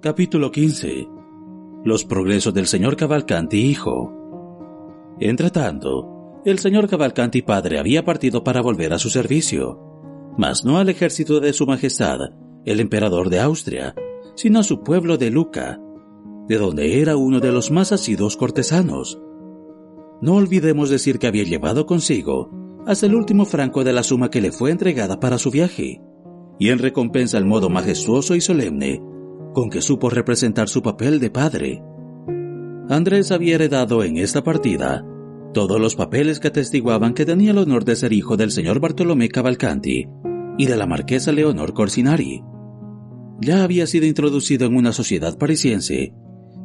Capítulo 15 Los progresos del señor Cavalcanti hijo Entretanto, el señor Cavalcanti padre había partido para volver a su servicio, mas no al ejército de su majestad, el emperador de Austria, sino a su pueblo de Luca, de donde era uno de los más asiduos cortesanos. No olvidemos decir que había llevado consigo hasta el último franco de la suma que le fue entregada para su viaje, y en recompensa al modo majestuoso y solemne con que supo representar su papel de padre. Andrés había heredado en esta partida todos los papeles que atestiguaban que tenía el honor de ser hijo del señor Bartolomé Cavalcanti y de la marquesa Leonor Corsinari. Ya había sido introducido en una sociedad parisiense,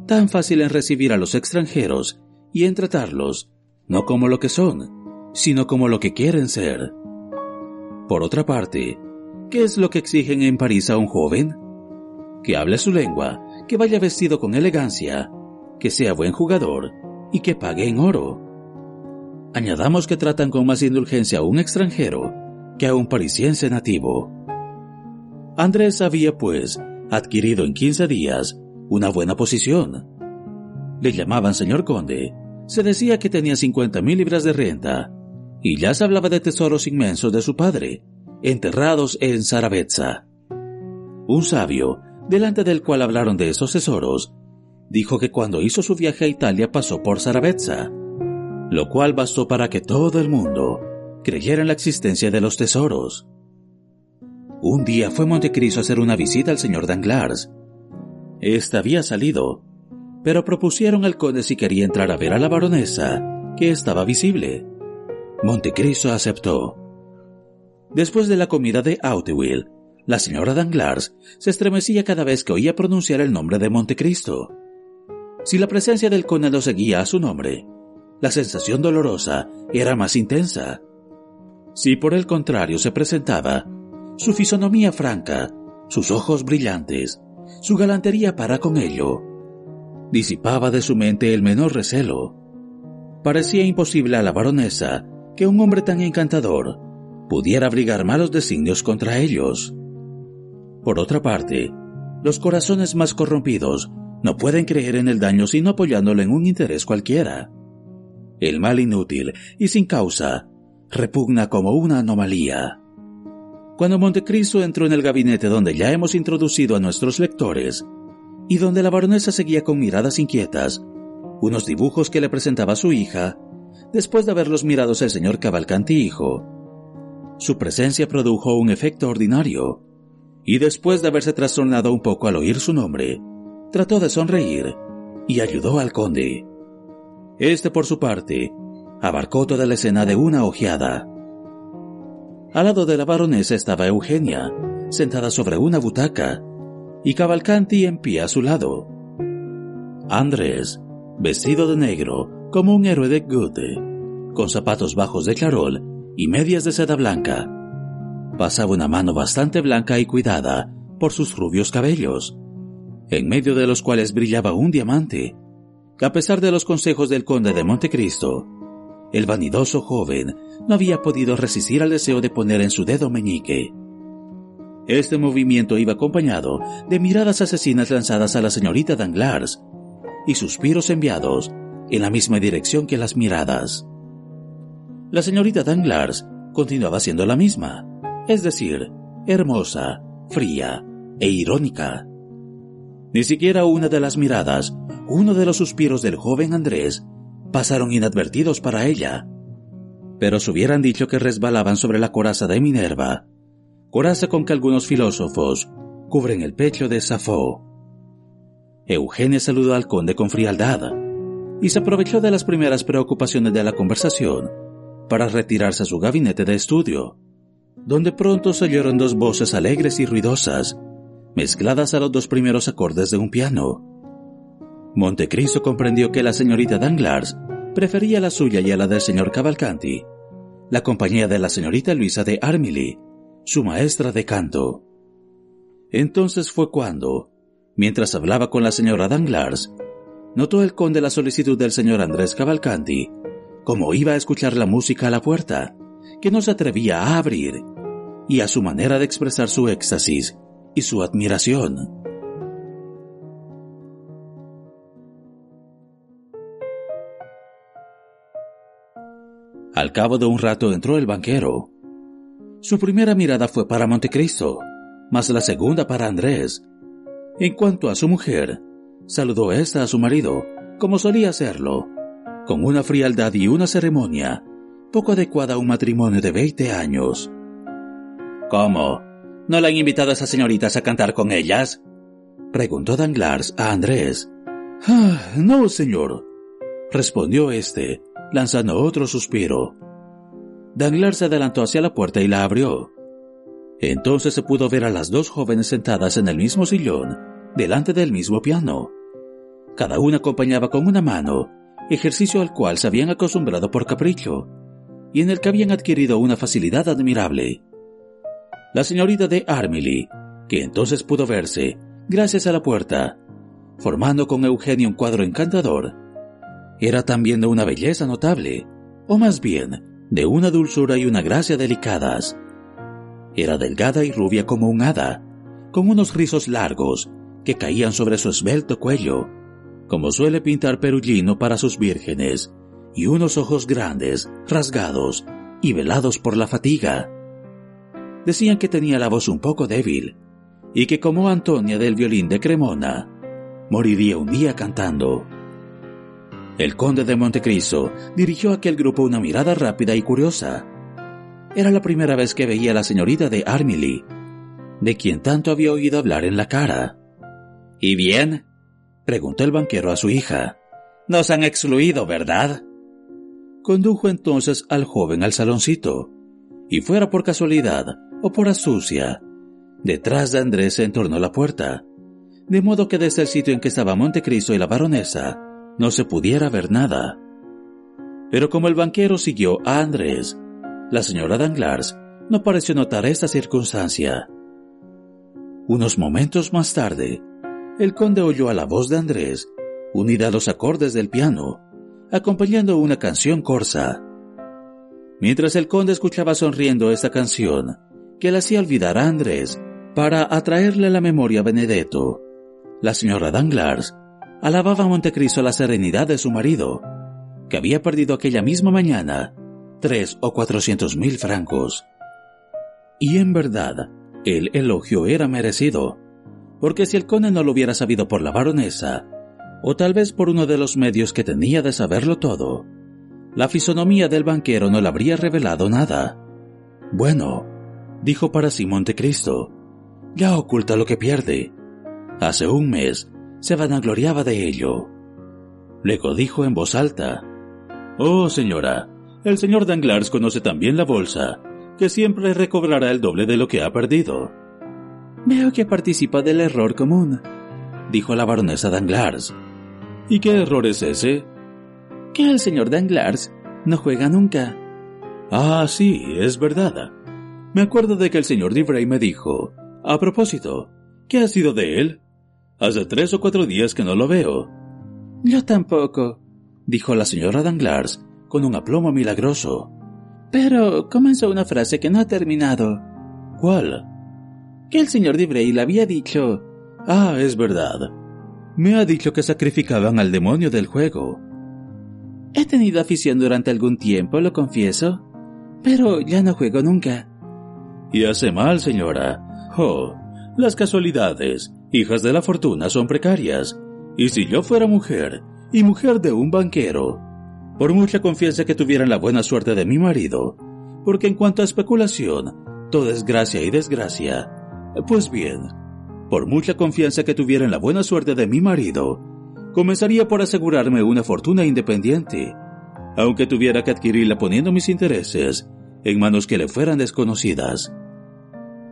tan fácil en recibir a los extranjeros y en tratarlos, no como lo que son, sino como lo que quieren ser. Por otra parte, ¿qué es lo que exigen en París a un joven? Que hable su lengua, que vaya vestido con elegancia, que sea buen jugador y que pague en oro. Añadamos que tratan con más indulgencia a un extranjero que a un parisiense nativo. Andrés había, pues, adquirido en 15 días una buena posición. Le llamaban señor conde, se decía que tenía 50 mil libras de renta, y ya se hablaba de tesoros inmensos de su padre, enterrados en Zaragoza. Un sabio delante del cual hablaron de esos tesoros, dijo que cuando hizo su viaje a Italia pasó por Zaragoza, lo cual bastó para que todo el mundo creyera en la existencia de los tesoros. Un día fue Montecristo a hacer una visita al señor Danglars. Esta había salido, pero propusieron al conde si quería entrar a ver a la baronesa, que estaba visible. Montecristo aceptó. Después de la comida de Auteuil, la señora Danglars se estremecía cada vez que oía pronunciar el nombre de Montecristo. Si la presencia del conde seguía a su nombre, la sensación dolorosa era más intensa. Si por el contrario se presentaba, su fisonomía franca, sus ojos brillantes, su galantería para con ello, disipaba de su mente el menor recelo. Parecía imposible a la baronesa que un hombre tan encantador pudiera abrigar malos designios contra ellos. Por otra parte, los corazones más corrompidos no pueden creer en el daño sino apoyándolo en un interés cualquiera. El mal inútil y sin causa repugna como una anomalía. Cuando Montecristo entró en el gabinete donde ya hemos introducido a nuestros lectores, y donde la baronesa seguía con miradas inquietas, unos dibujos que le presentaba su hija, después de haberlos mirados el señor Cavalcanti hijo, su presencia produjo un efecto ordinario y después de haberse trastornado un poco al oír su nombre, trató de sonreír y ayudó al conde. Este, por su parte, abarcó toda la escena de una ojeada. Al lado de la baronesa estaba Eugenia, sentada sobre una butaca, y Cavalcanti en pie a su lado. Andrés, vestido de negro, como un héroe de Goethe, con zapatos bajos de clarol y medias de seda blanca, pasaba una mano bastante blanca y cuidada por sus rubios cabellos, en medio de los cuales brillaba un diamante, a pesar de los consejos del conde de Montecristo, el vanidoso joven no había podido resistir al deseo de poner en su dedo meñique. Este movimiento iba acompañado de miradas asesinas lanzadas a la señorita Danglars y suspiros enviados en la misma dirección que las miradas. La señorita Danglars continuaba siendo la misma, es decir, hermosa, fría e irónica. Ni siquiera una de las miradas, uno de los suspiros del joven Andrés, pasaron inadvertidos para ella. Pero se hubieran dicho que resbalaban sobre la coraza de Minerva, coraza con que algunos filósofos cubren el pecho de Safo. Eugenia saludó al conde con frialdad y se aprovechó de las primeras preocupaciones de la conversación para retirarse a su gabinete de estudio donde pronto se oyeron dos voces alegres y ruidosas, mezcladas a los dos primeros acordes de un piano. Montecristo comprendió que la señorita Danglars prefería la suya y a la del señor Cavalcanti, la compañía de la señorita Luisa de Armilly, su maestra de canto. Entonces fue cuando, mientras hablaba con la señora Danglars, notó el conde la solicitud del señor Andrés Cavalcanti, como iba a escuchar la música a la puerta, que no se atrevía a abrir, y a su manera de expresar su éxtasis y su admiración. Al cabo de un rato entró el banquero. Su primera mirada fue para Montecristo, más la segunda para Andrés. En cuanto a su mujer, saludó ésta a su marido, como solía hacerlo, con una frialdad y una ceremonia poco adecuada a un matrimonio de veinte años. ¿Cómo? ¿No le han invitado a esas señoritas a cantar con ellas? preguntó Danglars a Andrés. Ah, no, señor, respondió éste, lanzando otro suspiro. Danglars se adelantó hacia la puerta y la abrió. Entonces se pudo ver a las dos jóvenes sentadas en el mismo sillón, delante del mismo piano. Cada una acompañaba con una mano, ejercicio al cual se habían acostumbrado por capricho, y en el que habían adquirido una facilidad admirable. La señorita de Armilly, que entonces pudo verse, gracias a la puerta, formando con Eugenio un cuadro encantador, era también de una belleza notable, o más bien, de una dulzura y una gracia delicadas. Era delgada y rubia como un hada, con unos rizos largos que caían sobre su esbelto cuello, como suele pintar Perugino para sus vírgenes, y unos ojos grandes, rasgados y velados por la fatiga. Decían que tenía la voz un poco débil y que como Antonia del violín de Cremona, moriría un día cantando. El conde de Montecristo dirigió a aquel grupo una mirada rápida y curiosa. Era la primera vez que veía a la señorita de Armilly, de quien tanto había oído hablar en la cara. ¿Y bien? preguntó el banquero a su hija. Nos han excluido, ¿verdad? Condujo entonces al joven al saloncito, y fuera por casualidad o por astucia, detrás de Andrés se entornó la puerta, de modo que desde el sitio en que estaba Montecristo y la baronesa no se pudiera ver nada. Pero como el banquero siguió a Andrés, la señora Danglars no pareció notar esta circunstancia. Unos momentos más tarde, el conde oyó a la voz de Andrés, unida a los acordes del piano, acompañando una canción corsa. Mientras el conde escuchaba sonriendo esta canción, que le hacía olvidar a Andrés para atraerle a la memoria a Benedetto, la señora Danglars alababa a Montecristo la serenidad de su marido, que había perdido aquella misma mañana tres o cuatrocientos mil francos. Y en verdad, el elogio era merecido, porque si el conde no lo hubiera sabido por la baronesa, o tal vez por uno de los medios que tenía de saberlo todo. La fisonomía del banquero no le habría revelado nada. Bueno, dijo para sí Montecristo, ya oculta lo que pierde. Hace un mes se vanagloriaba de ello. Luego dijo en voz alta, Oh, señora, el señor Danglars conoce también la bolsa, que siempre recobrará el doble de lo que ha perdido. Veo que participa del error común, dijo la baronesa Danglars. ¿Y qué error es ese? Que el señor Danglars no juega nunca. Ah, sí, es verdad. Me acuerdo de que el señor Divray me dijo, a propósito, ¿qué ha sido de él? Hace tres o cuatro días que no lo veo. Yo tampoco, dijo la señora Danglars con un aplomo milagroso. Pero comenzó una frase que no ha terminado. ¿Cuál? Que el señor Divray le había dicho. Ah, es verdad. Me ha dicho que sacrificaban al demonio del juego. He tenido afición durante algún tiempo, lo confieso, pero ya no juego nunca. Y hace mal, señora. Oh, las casualidades, hijas de la fortuna, son precarias. Y si yo fuera mujer, y mujer de un banquero, por mucha confianza que tuviera en la buena suerte de mi marido, porque en cuanto a especulación, todo es gracia y desgracia, pues bien, por mucha confianza que tuviera en la buena suerte de mi marido, comenzaría por asegurarme una fortuna independiente, aunque tuviera que adquirirla poniendo mis intereses en manos que le fueran desconocidas.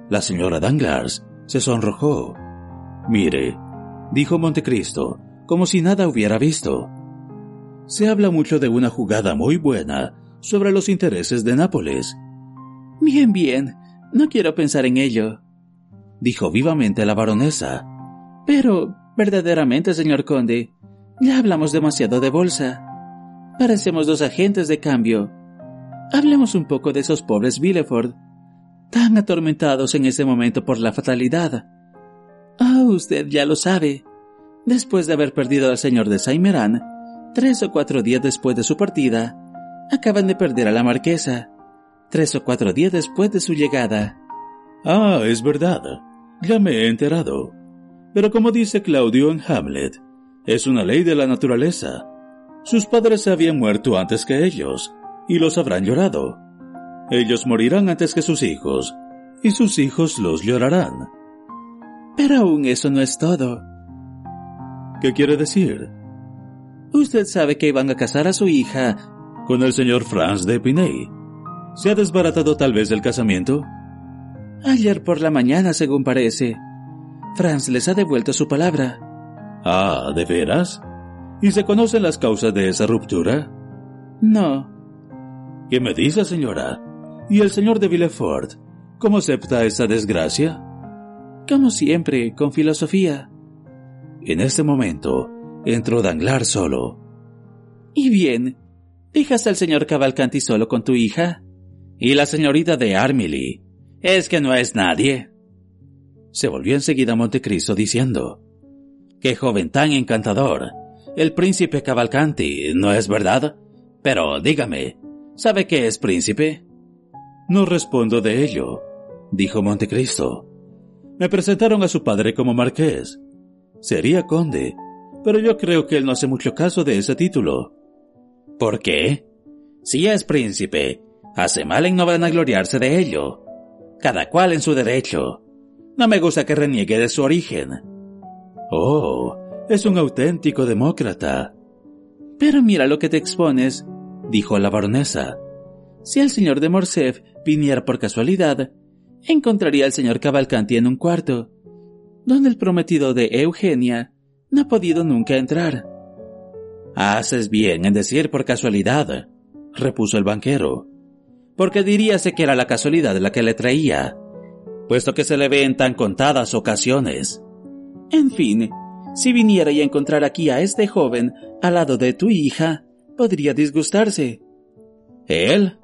La señora Danglars se sonrojó. Mire, dijo Montecristo, como si nada hubiera visto. Se habla mucho de una jugada muy buena sobre los intereses de Nápoles. Bien, bien, no quiero pensar en ello, dijo vivamente la baronesa. Pero, verdaderamente, señor conde, ya hablamos demasiado de bolsa. Parecemos dos agentes de cambio. Hablemos un poco de esos pobres Villeford, tan atormentados en ese momento por la fatalidad. Ah, usted ya lo sabe. Después de haber perdido al señor de Saint tres o cuatro días después de su partida, acaban de perder a la marquesa, tres o cuatro días después de su llegada. Ah, es verdad. Ya me he enterado. Pero como dice Claudio en Hamlet, es una ley de la naturaleza. Sus padres se habían muerto antes que ellos, y los habrán llorado. Ellos morirán antes que sus hijos, y sus hijos los llorarán. Pero aún eso no es todo. ¿Qué quiere decir? Usted sabe que iban a casar a su hija con el señor Franz de Epinay. ¿Se ha desbaratado tal vez el casamiento? Ayer por la mañana, según parece. Franz les ha devuelto su palabra. Ah, ¿de veras? ¿Y se conocen las causas de esa ruptura? No. ¿Qué me dice, señora? ¿Y el señor de Villefort? ¿Cómo acepta esa desgracia? Como siempre, con filosofía. En este momento, entró Danglar solo. ¿Y bien? ¿Dejas al señor Cavalcanti solo con tu hija? ¿Y la señorita de Armilly? ¿Es que no es nadie? Se volvió enseguida a Montecristo diciendo, ¡Qué joven tan encantador! El príncipe Cavalcanti, ¿no es verdad? Pero dígame, ¿sabe qué es príncipe? No respondo de ello, dijo Montecristo. Me presentaron a su padre como marqués. Sería conde, pero yo creo que él no hace mucho caso de ese título. ¿Por qué? Si es príncipe, hace mal en no vanagloriarse de ello. Cada cual en su derecho. No me gusta que reniegue de su origen. Oh, es un auténtico demócrata. Pero mira lo que te expones, dijo la baronesa. Si el señor de Morcerf viniera por casualidad, encontraría al señor Cavalcanti en un cuarto, donde el prometido de Eugenia no ha podido nunca entrar. Haces bien en decir por casualidad, repuso el banquero, porque diríase que era la casualidad la que le traía, puesto que se le ve en tan contadas ocasiones. En fin, si viniera y encontrar aquí a este joven al lado de tu hija, podría disgustarse. ¿Él?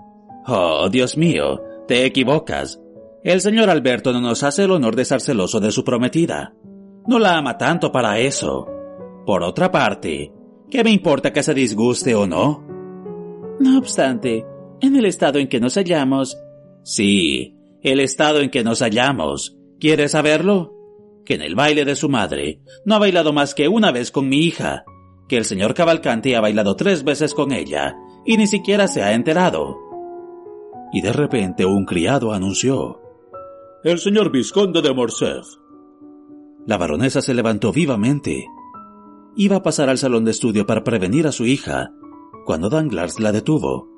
Oh, Dios mío, te equivocas. El señor Alberto no nos hace el honor de estar celoso de su prometida. No la ama tanto para eso. Por otra parte, ¿qué me importa que se disguste o no? No obstante, en el estado en que nos hallamos... Sí, el estado en que nos hallamos. ¿Quieres saberlo? Que en el baile de su madre no ha bailado más que una vez con mi hija, que el señor Cavalcanti ha bailado tres veces con ella y ni siquiera se ha enterado. Y de repente un criado anunció. El señor Visconde de Morcerf. La baronesa se levantó vivamente. Iba a pasar al salón de estudio para prevenir a su hija, cuando Danglars la detuvo.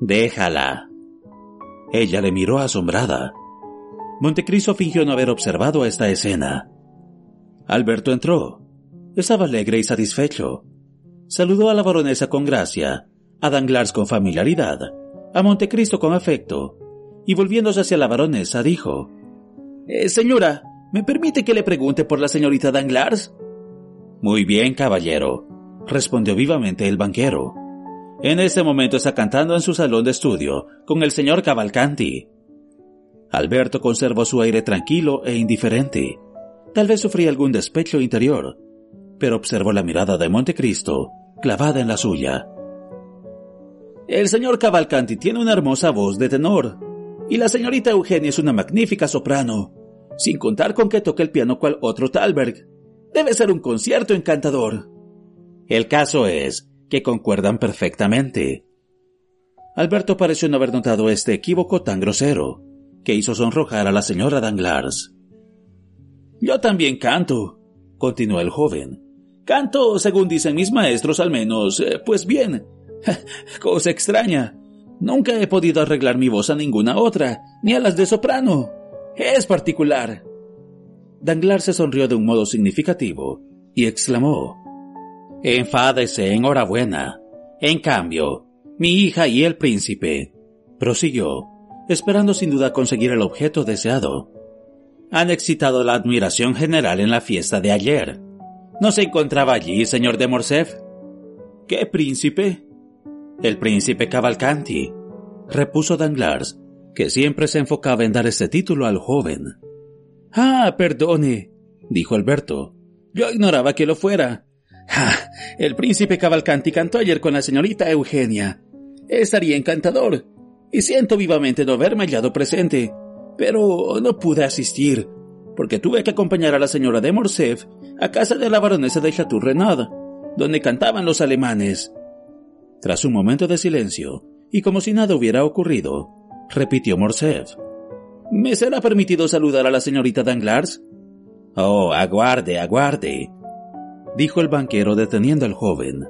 Déjala. Ella le miró asombrada. Montecristo fingió no haber observado esta escena. Alberto entró. Estaba alegre y satisfecho. Saludó a la baronesa con gracia, a Danglars con familiaridad, a Montecristo con afecto, y volviéndose hacia la baronesa dijo, eh, Señora, ¿me permite que le pregunte por la señorita Danglars? Muy bien, caballero, respondió vivamente el banquero. En ese momento está cantando en su salón de estudio con el señor Cavalcanti. Alberto conservó su aire tranquilo e indiferente. Tal vez sufría algún despecho interior, pero observó la mirada de Montecristo clavada en la suya. El señor Cavalcanti tiene una hermosa voz de tenor, y la señorita Eugenia es una magnífica soprano, sin contar con que toque el piano cual otro Talberg. Debe ser un concierto encantador. El caso es que concuerdan perfectamente. Alberto pareció no haber notado este equívoco tan grosero, que hizo sonrojar a la señora Danglars. Yo también canto, continuó el joven. Canto, según dicen mis maestros al menos, eh, pues bien. Cosa extraña. Nunca he podido arreglar mi voz a ninguna otra, ni a las de soprano. Es particular. Danglar se sonrió de un modo significativo y exclamó: Enfádese, enhorabuena. En cambio, mi hija y el príncipe, prosiguió, esperando sin duda conseguir el objeto deseado, han excitado la admiración general en la fiesta de ayer. ¿No se encontraba allí, señor de Morcerf? ¿Qué príncipe? El príncipe Cavalcanti, repuso Danglars, que siempre se enfocaba en dar este título al joven. Ah, perdone, dijo Alberto. Yo ignoraba que lo fuera. Ah, el príncipe Cavalcanti cantó ayer con la señorita Eugenia. Estaría encantador, y siento vivamente no haberme hallado presente, pero no pude asistir, porque tuve que acompañar a la señora de Morcerf a casa de la baronesa de Chateau Renaud, donde cantaban los alemanes. Tras un momento de silencio, y como si nada hubiera ocurrido, repitió Morcerf. ¿Me será permitido saludar a la señorita Danglars? Oh, aguarde, aguarde, dijo el banquero deteniendo al joven.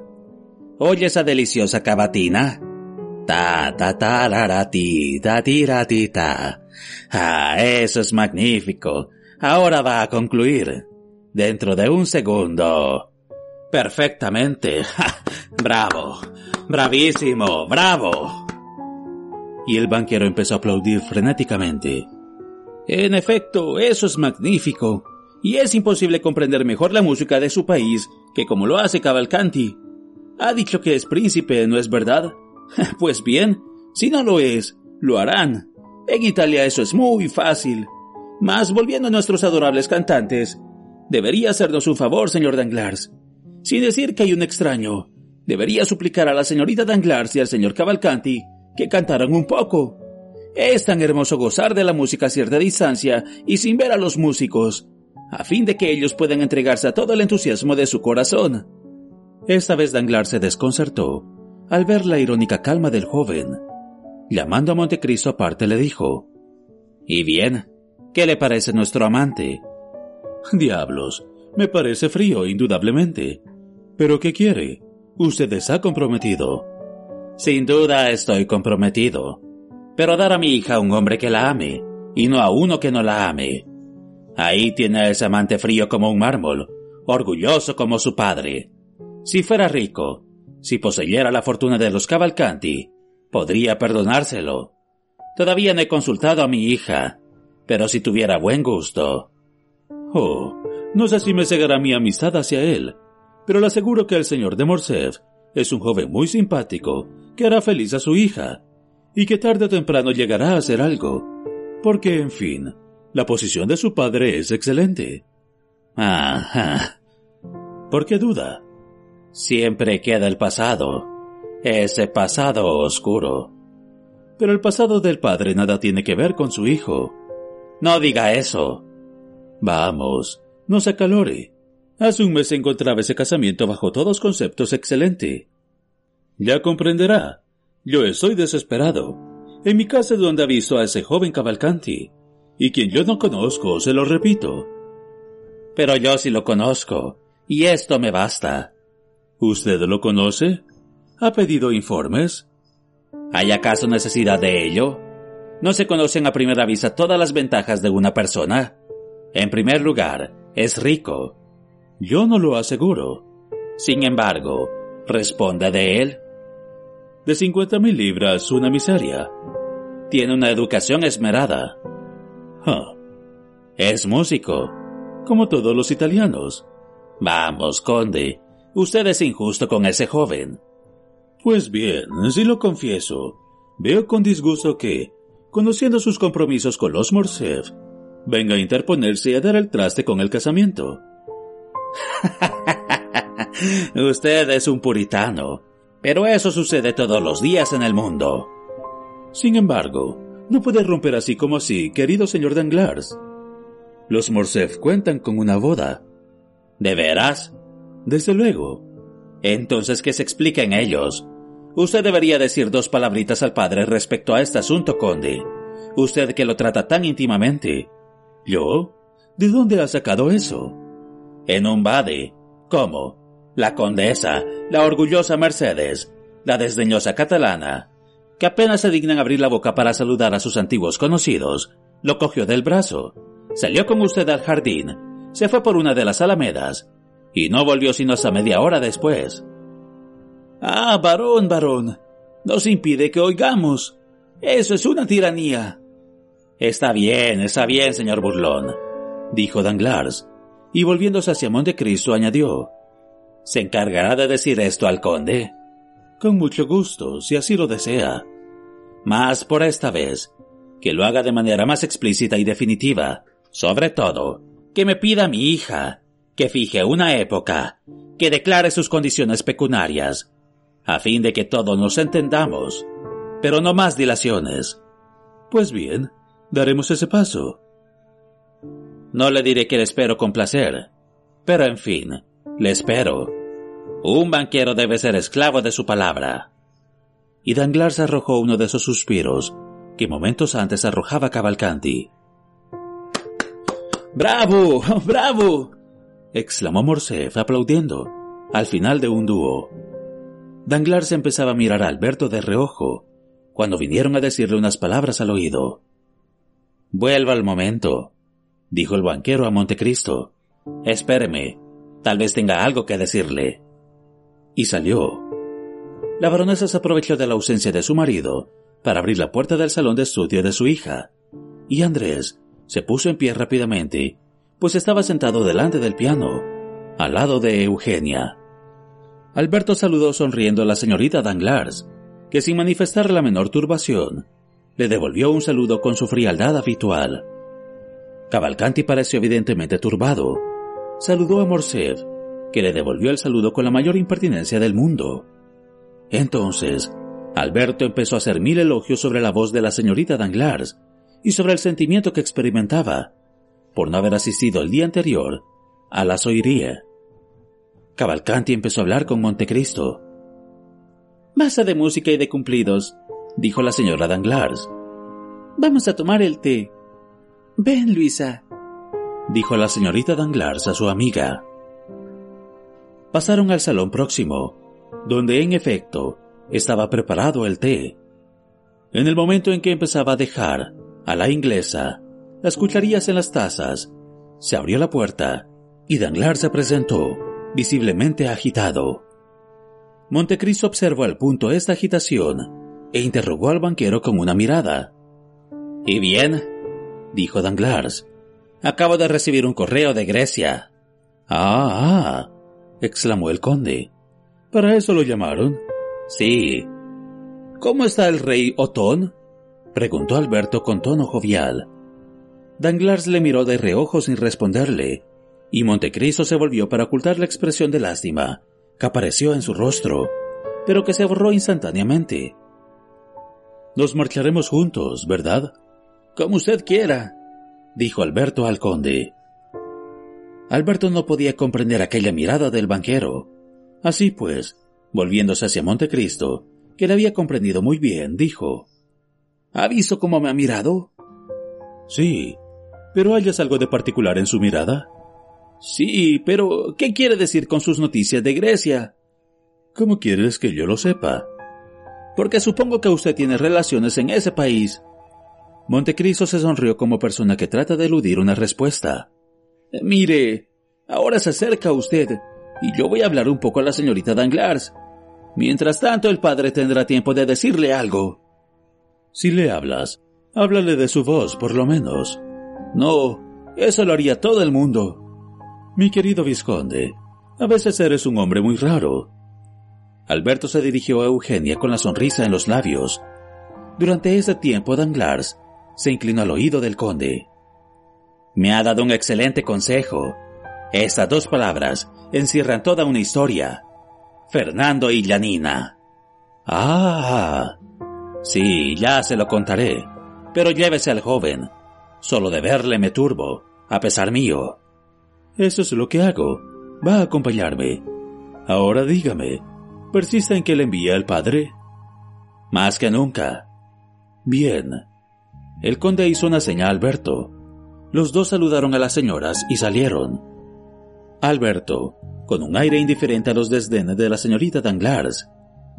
¿Oye esa deliciosa cavatina? Ta ta ta ra ra ti, ta ti ra ti ta. Ah, eso es magnífico. Ahora va a concluir. Dentro de un segundo. Perfectamente. bravo. Bravísimo. Bravo. Y el banquero empezó a aplaudir frenéticamente. En efecto, eso es magnífico. Y es imposible comprender mejor la música de su país que como lo hace Cavalcanti. Ha dicho que es príncipe, ¿no es verdad? Pues bien, si no lo es, lo harán. En Italia eso es muy fácil. Mas volviendo a nuestros adorables cantantes, debería hacernos un favor, señor Danglars. Sin decir que hay un extraño, debería suplicar a la señorita Danglars y al señor Cavalcanti que cantaran un poco. Es tan hermoso gozar de la música a cierta distancia y sin ver a los músicos, a fin de que ellos puedan entregarse a todo el entusiasmo de su corazón. Esta vez Danglars se desconcertó al ver la irónica calma del joven. Llamando a Montecristo aparte le dijo, ¿Y bien? ¿Qué le parece nuestro amante? Diablos, me parece frío, indudablemente. ¿Pero qué quiere? Usted está comprometido. Sin duda estoy comprometido. Pero dar a mi hija a un hombre que la ame, y no a uno que no la ame. Ahí tiene a ese amante frío como un mármol, orgulloso como su padre. Si fuera rico, si poseyera la fortuna de los Cavalcanti, podría perdonárselo. Todavía no he consultado a mi hija, pero si tuviera buen gusto. Oh, no sé si me cegará mi amistad hacia él, pero le aseguro que el señor de Morcerf es un joven muy simpático que hará feliz a su hija, y que tarde o temprano llegará a hacer algo, porque, en fin, la posición de su padre es excelente. Ajá. ¿Por qué duda? Siempre queda el pasado, ese pasado oscuro. Pero el pasado del padre nada tiene que ver con su hijo. No diga eso. Vamos, no se acalore. Hace un mes encontraba ese casamiento bajo todos conceptos excelente. Ya comprenderá. Yo estoy desesperado. En mi casa es donde visto a ese joven Cavalcanti, y quien yo no conozco, se lo repito. Pero yo sí lo conozco, y esto me basta. ¿Usted lo conoce? ¿Ha pedido informes? ¿Hay acaso necesidad de ello? ¿No se conocen a primera vista todas las ventajas de una persona? En primer lugar, es rico. Yo no lo aseguro. Sin embargo, responde de él. De cincuenta mil libras, una miseria. Tiene una educación esmerada. Es músico, como todos los italianos. Vamos, conde, usted es injusto con ese joven. Pues bien, si lo confieso, veo con disgusto que, conociendo sus compromisos con los Morcerf, venga a interponerse y a dar el traste con el casamiento. Usted es un puritano, pero eso sucede todos los días en el mundo. Sin embargo, no puede romper así como así, querido señor Danglars. Los Morcerf cuentan con una boda. ¿De veras? Desde luego. Entonces que se expliquen ellos. Usted debería decir dos palabritas al padre respecto a este asunto, conde. Usted que lo trata tan íntimamente. ¿Yo? ¿De dónde ha sacado eso? En un bade. ¿Cómo? La condesa, la orgullosa Mercedes, la desdeñosa catalana. Que apenas se dignan abrir la boca para saludar a sus antiguos conocidos, lo cogió del brazo, salió con usted al jardín, se fue por una de las alamedas, y no volvió sino hasta media hora después. Ah, varón, varón, nos impide que oigamos. Eso es una tiranía. Está bien, está bien, señor burlón, dijo Danglars, y volviéndose hacia Montecristo añadió, ¿Se encargará de decir esto al conde? Con mucho gusto, si así lo desea. Mas por esta vez, que lo haga de manera más explícita y definitiva. Sobre todo, que me pida a mi hija que fije una época, que declare sus condiciones pecuniarias, a fin de que todos nos entendamos, pero no más dilaciones. Pues bien, daremos ese paso. No le diré que le espero con placer, pero en fin, le espero. Un banquero debe ser esclavo de su palabra. Y Danglars arrojó uno de esos suspiros que momentos antes arrojaba Cavalcanti. ¡Bravo! ¡Bravo! exclamó Morcerf aplaudiendo, al final de un dúo. Danglars empezaba a mirar a Alberto de reojo, cuando vinieron a decirle unas palabras al oído. Vuelva al momento, dijo el banquero a Montecristo. Espéreme, tal vez tenga algo que decirle. Y salió. La baronesa se aprovechó de la ausencia de su marido para abrir la puerta del salón de estudio de su hija, y Andrés se puso en pie rápidamente, pues estaba sentado delante del piano, al lado de Eugenia. Alberto saludó sonriendo a la señorita Danglars, que sin manifestar la menor turbación, le devolvió un saludo con su frialdad habitual. Cavalcanti pareció evidentemente turbado. Saludó a Morcerf, que le devolvió el saludo con la mayor impertinencia del mundo. Entonces, Alberto empezó a hacer mil elogios sobre la voz de la señorita Danglars y sobre el sentimiento que experimentaba por no haber asistido el día anterior a la soiría. Cavalcanti empezó a hablar con Montecristo. Masa de música y de cumplidos, dijo la señora Danglars. Vamos a tomar el té. Ven, Luisa, dijo la señorita Danglars a su amiga. Pasaron al salón próximo, donde en efecto estaba preparado el té. En el momento en que empezaba a dejar a la inglesa las cucharillas en las tazas, se abrió la puerta y Danglars se presentó, visiblemente agitado. Montecristo observó al punto esta agitación e interrogó al banquero con una mirada. ¿Y bien? dijo Danglars. Acabo de recibir un correo de Grecia. Ah, ah, exclamó el conde. ¿Para eso lo llamaron? Sí. ¿Cómo está el rey Otón? preguntó Alberto con tono jovial. Danglars le miró de reojo sin responderle, y Montecristo se volvió para ocultar la expresión de lástima que apareció en su rostro, pero que se borró instantáneamente. Nos marcharemos juntos, ¿verdad? Como usted quiera, dijo Alberto al conde. Alberto no podía comprender aquella mirada del banquero. Así pues, volviéndose hacia Montecristo, que le había comprendido muy bien, dijo ¿Ha visto cómo me ha mirado? Sí, pero ¿hayas algo de particular en su mirada? Sí, pero ¿qué quiere decir con sus noticias de Grecia? ¿Cómo quieres que yo lo sepa? Porque supongo que usted tiene relaciones en ese país. Montecristo se sonrió como persona que trata de eludir una respuesta. Mire, ahora se acerca usted, y yo voy a hablar un poco a la señorita Danglars. Mientras tanto, el padre tendrá tiempo de decirle algo. Si le hablas, háblale de su voz, por lo menos. No, eso lo haría todo el mundo. Mi querido Visconde, a veces eres un hombre muy raro. Alberto se dirigió a Eugenia con la sonrisa en los labios. Durante ese tiempo, Danglars se inclinó al oído del conde. Me ha dado un excelente consejo. Estas dos palabras encierran toda una historia. Fernando y Janina. Ah. Sí, ya se lo contaré. Pero llévese al joven. Solo de verle me turbo, a pesar mío. Eso es lo que hago. Va a acompañarme. Ahora dígame, ¿persiste en que le envía el padre? Más que nunca. Bien. El conde hizo una señal a Alberto. Los dos saludaron a las señoras y salieron. Alberto, con un aire indiferente a los desdenes de la señorita Danglars.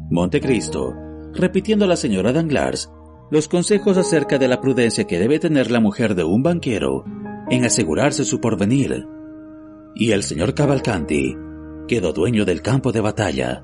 Montecristo, repitiendo a la señora Danglars los consejos acerca de la prudencia que debe tener la mujer de un banquero en asegurarse su porvenir. Y el señor Cavalcanti quedó dueño del campo de batalla.